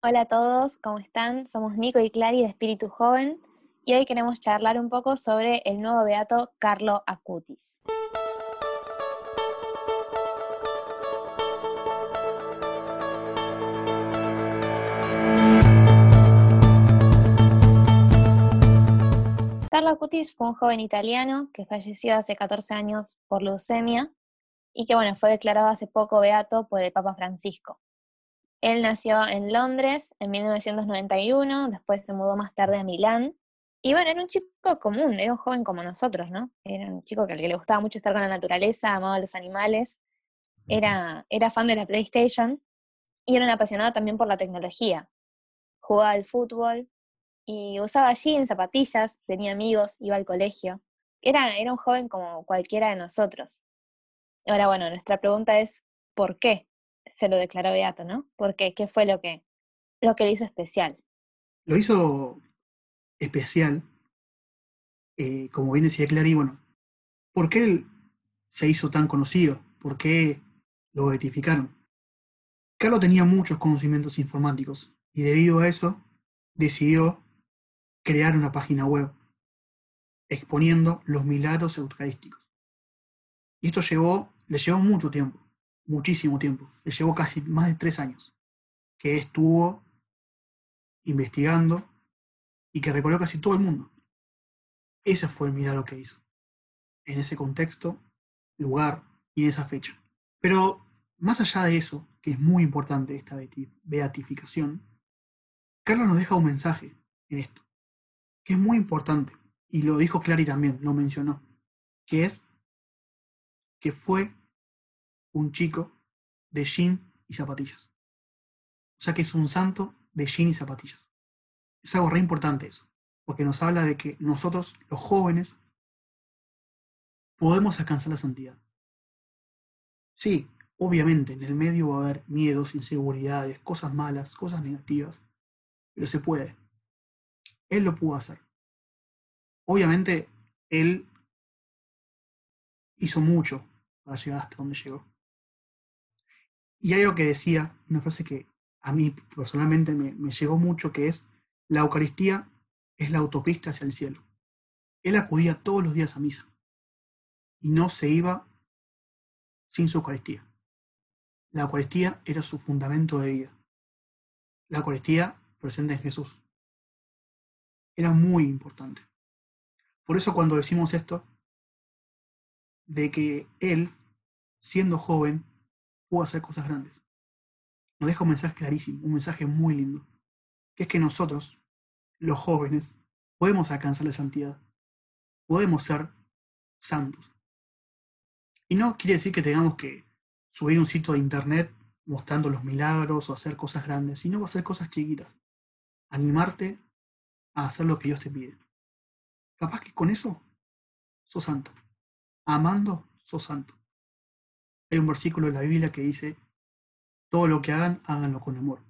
Hola a todos, ¿cómo están? Somos Nico y Clary de Espíritu Joven y hoy queremos charlar un poco sobre el nuevo beato Carlo Acutis. Carlo Acutis fue un joven italiano que falleció hace 14 años por leucemia y que bueno, fue declarado hace poco beato por el Papa Francisco. Él nació en Londres en 1991, después se mudó más tarde a Milán. Y bueno, era un chico común, era un joven como nosotros, ¿no? Era un chico que, al que le gustaba mucho estar con la naturaleza, amaba a los animales, era, era fan de la PlayStation y era un apasionado también por la tecnología. Jugaba al fútbol, y usaba jeans, zapatillas, tenía amigos, iba al colegio. Era, era un joven como cualquiera de nosotros. Ahora, bueno, nuestra pregunta es, ¿por qué se lo declaró Beato, no? ¿Por qué? ¿Qué fue lo que, lo que le hizo especial? Lo hizo especial, eh, como bien decía Clary, ¿por qué él se hizo tan conocido? ¿Por qué lo beatificaron? Carlos tenía muchos conocimientos informáticos y debido a eso decidió crear una página web exponiendo los milagros eucarísticos. Y esto llevó, le llevó mucho tiempo, muchísimo tiempo, le llevó casi más de tres años, que estuvo investigando y que recorrió casi todo el mundo. Ese fue el milagro que hizo, en ese contexto, lugar y en esa fecha. Pero más allá de eso, que es muy importante esta beatificación, Carlos nos deja un mensaje en esto que es muy importante, y lo dijo Clary también, lo mencionó, que es que fue un chico de jean y zapatillas. O sea que es un santo de jean y zapatillas. Es algo re importante eso, porque nos habla de que nosotros, los jóvenes, podemos alcanzar la santidad. Sí, obviamente en el medio va a haber miedos, inseguridades, cosas malas, cosas negativas, pero se puede. Él lo pudo hacer. Obviamente, él hizo mucho para llegar hasta donde llegó. Y hay algo que decía, una frase que a mí personalmente me, me llegó mucho, que es, la Eucaristía es la autopista hacia el cielo. Él acudía todos los días a misa y no se iba sin su Eucaristía. La Eucaristía era su fundamento de vida. La Eucaristía presente en Jesús era muy importante. Por eso cuando decimos esto, de que él, siendo joven, pudo hacer cosas grandes, nos deja un mensaje clarísimo, un mensaje muy lindo, que es que nosotros, los jóvenes, podemos alcanzar la santidad, podemos ser santos. Y no quiere decir que tengamos que subir un sitio de internet mostrando los milagros o hacer cosas grandes, sino hacer cosas chiquitas. Animarte a hacer lo que Dios te pide. Capaz que con eso sos santo. Amando, sos santo. Hay un versículo en la Biblia que dice, todo lo que hagan, háganlo con amor.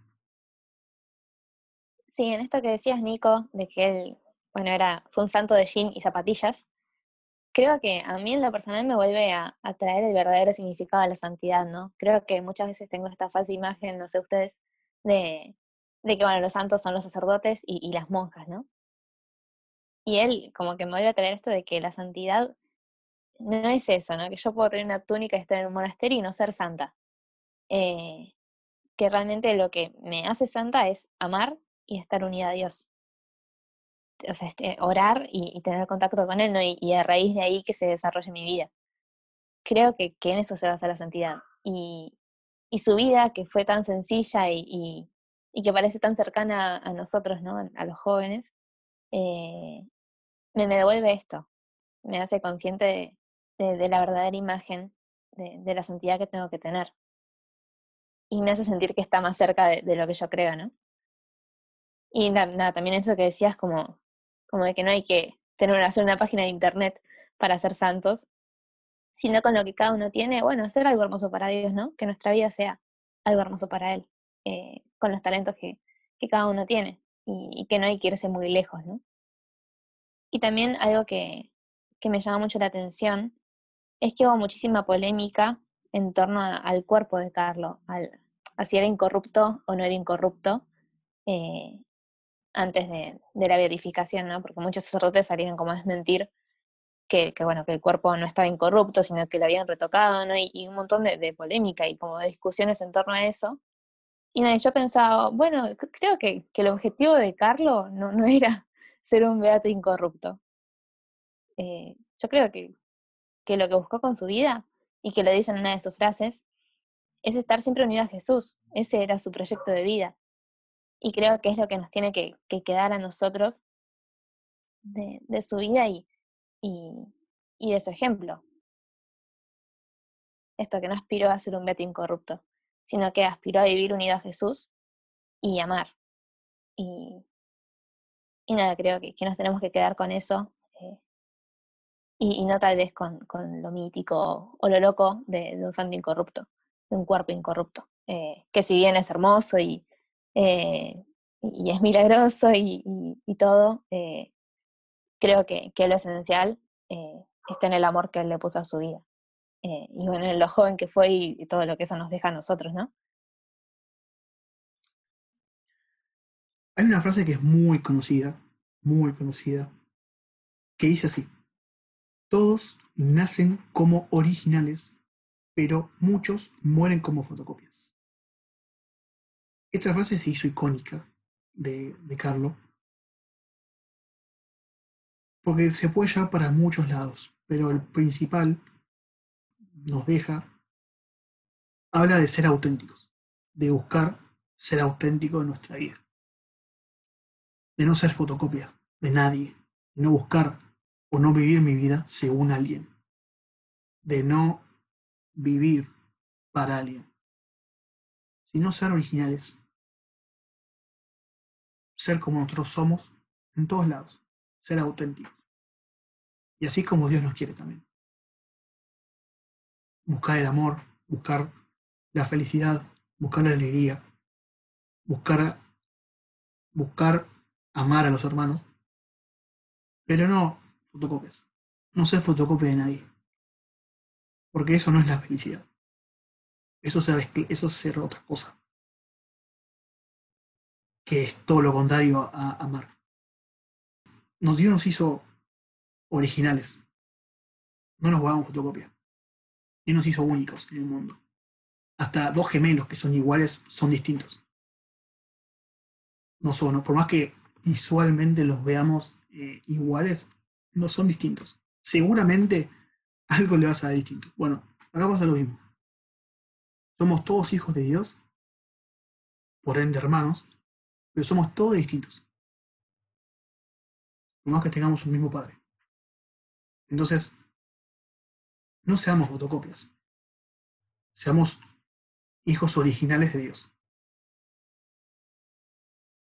Sí, en esto que decías, Nico, de que él, bueno, era, fue un santo de jean y zapatillas, creo que a mí en lo personal me vuelve a, traer el verdadero significado de la santidad, ¿no? Creo que muchas veces tengo esta falsa imagen, no sé ustedes, de, que, bueno, los santos son los sacerdotes y, las monjas, ¿no? Y él como que me vuelve a traer esto de que la santidad no es eso, ¿no? Que yo puedo tener una túnica y estar en un monasterio y no ser santa. Eh, que realmente lo que me hace santa es amar y estar unida a Dios. O sea, este, orar y, tener contacto con Él, ¿no? Y, a raíz de ahí que se desarrolle mi vida. Creo que, que en eso se basa la santidad. Y, y su vida, que fue tan sencilla y, que parece tan cercana a nosotros, ¿no? A los jóvenes, eh, me, devuelve esto, me hace consciente de, la verdadera imagen de, la santidad que tengo que tener. Y me hace sentir que está más cerca de, lo que yo creo, ¿no? Y nada, también eso que decías como, como de que no hay que tener hacer una página de internet para ser santos, sino con lo que cada uno tiene, bueno, hacer algo hermoso para Dios, ¿no? Que nuestra vida sea algo hermoso para Él. Eh, con los talentos que, que cada uno tiene y, que no hay que irse muy lejos, ¿no? Y también algo que, que me llama mucho la atención es que hubo muchísima polémica en torno al cuerpo de Carlos, al, a si era incorrupto o no era incorrupto, eh, antes de, la beatificación, ¿no? Porque muchos sacerdotes salieron como a desmentir que, bueno, que el cuerpo no estaba incorrupto, sino que lo habían retocado, ¿no? Y, un montón de, polémica y como de discusiones en torno a eso. Y nada, yo pensaba, bueno, creo que, el objetivo de Carlo no, no era ser un beato incorrupto. Eh, yo creo que, que lo que buscó con su vida, y que lo dice en una de sus frases, es estar siempre unido a Jesús. Ese era su proyecto de vida. Y creo que es lo que nos tiene que, quedar a nosotros de, su vida y, de su ejemplo. Esto que no aspiró a ser un beato incorrupto, sino que aspiró a vivir unido a Jesús y amar. Y, y nada, creo que, que, nos tenemos que quedar con eso eh, y, no tal vez con, con, lo mítico o lo loco de, un santo incorrupto, de un cuerpo incorrupto, eh, que si bien es hermoso y, eh, y es milagroso y, todo, creo que, que, lo esencial está en el amor que él le puso a su vida. y bueno, en lo joven que fue y todo lo que eso nos deja a nosotros, ¿no? Hay una frase que es muy conocida, muy conocida, que dice así, todos nacen como originales, pero muchos mueren como fotocopias. Esta frase se hizo icónica de, de Carlo, porque se puede llevar para muchos lados, pero el principal nos deja, habla de ser auténticos, de buscar ser auténtico en nuestra vida de no ser fotocopia de nadie, de no buscar o no vivir mi vida según alguien, de no vivir para alguien, sino ser originales, ser como nosotros somos en todos lados, ser auténticos. Y así como Dios nos quiere también. Buscar el amor, buscar la felicidad, buscar la alegría, buscar, buscar amar a los hermanos, pero no fotocopias. No ser fotocopia de nadie. Porque eso no es la felicidad. Eso, eso es ser otra cosa. Que es todo lo contrario a amar. Dios nos hizo originales. No nos guardamos fotocopia. Y nos hizo únicos en el mundo. Hasta dos gemelos que son iguales son distintos. No son, por más que visualmente los veamos eh, iguales, no son distintos. Seguramente algo le va a ser distinto. Bueno, acá pasa lo mismo. Somos todos hijos de Dios, por ende hermanos, pero somos todos distintos. Por más que tengamos un mismo padre. Entonces, no seamos fotocopias. Seamos hijos originales de Dios.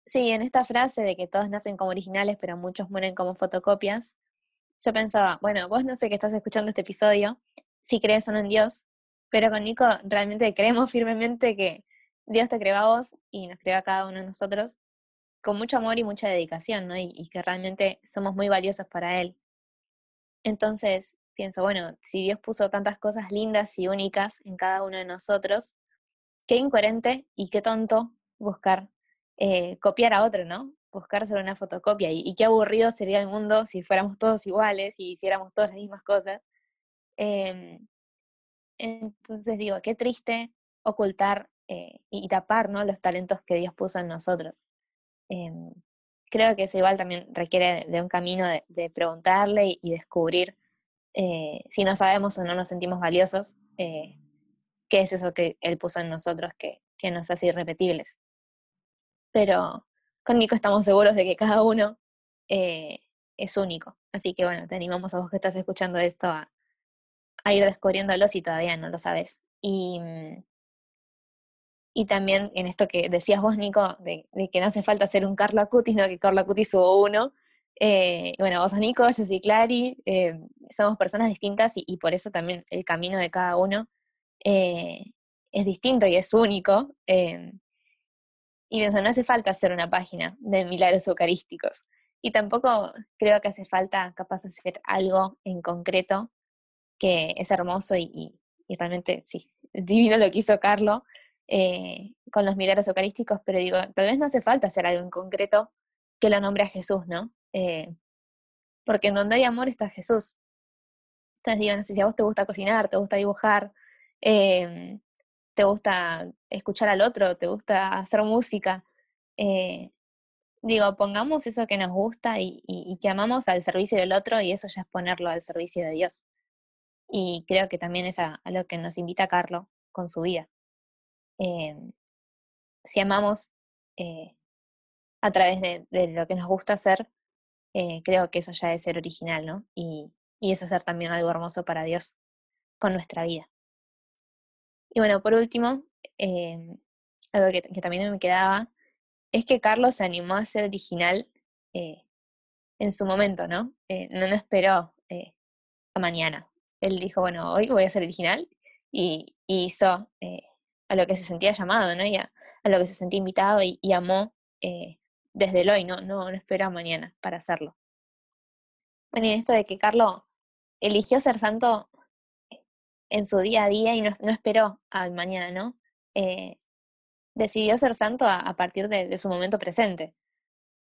Sí, en esta frase de que todos nacen como originales, pero muchos mueren como fotocopias, yo pensaba, bueno, vos no sé que estás escuchando este episodio, si crees o no en Dios, pero con Nico realmente creemos firmemente que Dios te creó a vos y nos creó a cada uno de nosotros con mucho amor y mucha dedicación, ¿no? Y, que realmente somos muy valiosos para Él. Entonces, pienso, bueno, si Dios puso tantas cosas lindas y únicas en cada uno de nosotros, qué incoherente y qué tonto buscar eh, copiar a otro, ¿no? Buscar solo una fotocopia. Y, qué aburrido sería el mundo si fuéramos todos iguales y hiciéramos todas las mismas cosas. Em, entonces digo, qué triste ocultar eh, y tapar ¿no? los talentos que Dios puso en nosotros. Em, creo que eso igual también requiere de un camino de, preguntarle y, descubrir eh, si no sabemos o no nos sentimos valiosos, qué es eso que Él puso en nosotros que, que nos hace irrepetibles pero con Nico estamos seguros de que cada uno eh, es único. Así que bueno, te animamos a vos que estás escuchando esto a, ir descubriéndolo si todavía no lo sabes. Y, y también en esto que decías vos, Nico, de, que no hace falta ser un Carlo Acutis, sino que Carlo Acutis hubo uno. Eh, bueno, vos sos Nico, yo soy Clary, eh, somos personas distintas y, por eso también el camino de cada uno es distinto y es único. Y pienso, no hace falta hacer una página de milagros eucarísticos. Y tampoco creo que hace falta capaz hacer algo en concreto que es hermoso y, realmente, sí, divino lo que hizo Carlo. eh, con los milagros eucarísticos, pero digo, tal vez no hace falta hacer algo en concreto que lo nombre a Jesús, ¿no? Eh, porque en donde hay amor está Jesús. Entonces digo, no sé si a vos te gusta cocinar, te gusta dibujar, em, te gusta escuchar al otro, te gusta hacer música. Eh, digo, pongamos eso que nos gusta y, que amamos al servicio del otro y eso ya es ponerlo al servicio de Dios. Y creo que también es a, lo que nos invita Carlos con su vida. Em, si amamos eh, a través de, lo que nos gusta hacer, eh, creo que eso ya es ser original, ¿no? Y, y es hacer también algo hermoso para Dios con nuestra vida. Y bueno, por último, em, algo que, también me quedaba, es que Carlos se animó a ser original eh, en su momento, ¿no? Eh, no, no esperó eh, a mañana. Él dijo, bueno, hoy voy a ser original y, hizo a lo que se sentía llamado, ¿no? Y a, lo que se sentía invitado y, amó desde el hoy, ¿no? No, no esperó a mañana para hacerlo. Bueno, y en esto de que Carlos eligió ser santo en su día a día y no, esperó al mañana, ¿no? Eh, decidió ser santo a, partir de, su momento presente.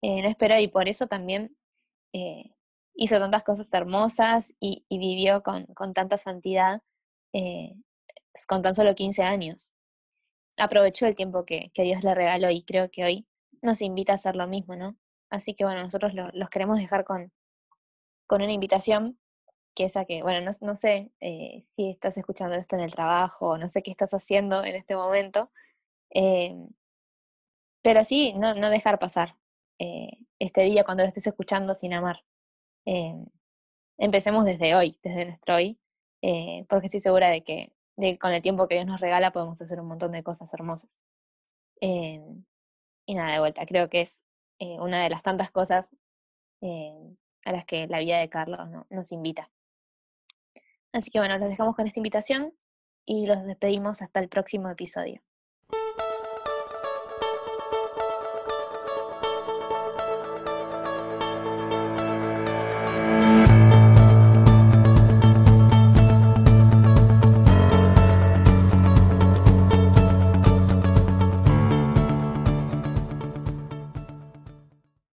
Eh, no esperó y por eso también eh, hizo tantas cosas hermosas y, vivió con, tanta santidad con tan solo 15 años. Aprovechó el tiempo que, Dios le regaló y creo que hoy nos invita a hacer lo mismo, ¿no? Así que bueno, nosotros los queremos dejar con, con una invitación que esa que, bueno, no, sé eh, si estás escuchando esto en el trabajo, no sé qué estás haciendo en este momento, em, pero sí, no, no dejar pasar eh, este día cuando lo estés escuchando sin amar. Em, empecemos desde hoy, desde nuestro hoy, eh, porque estoy segura de que, con el tiempo que Dios nos regala podemos hacer un montón de cosas hermosas. Em, y nada, de vuelta, creo que es una de las tantas cosas a las que la vida de Carlos nos invita. Así que bueno, los dejamos con esta invitación y los despedimos hasta el próximo episodio.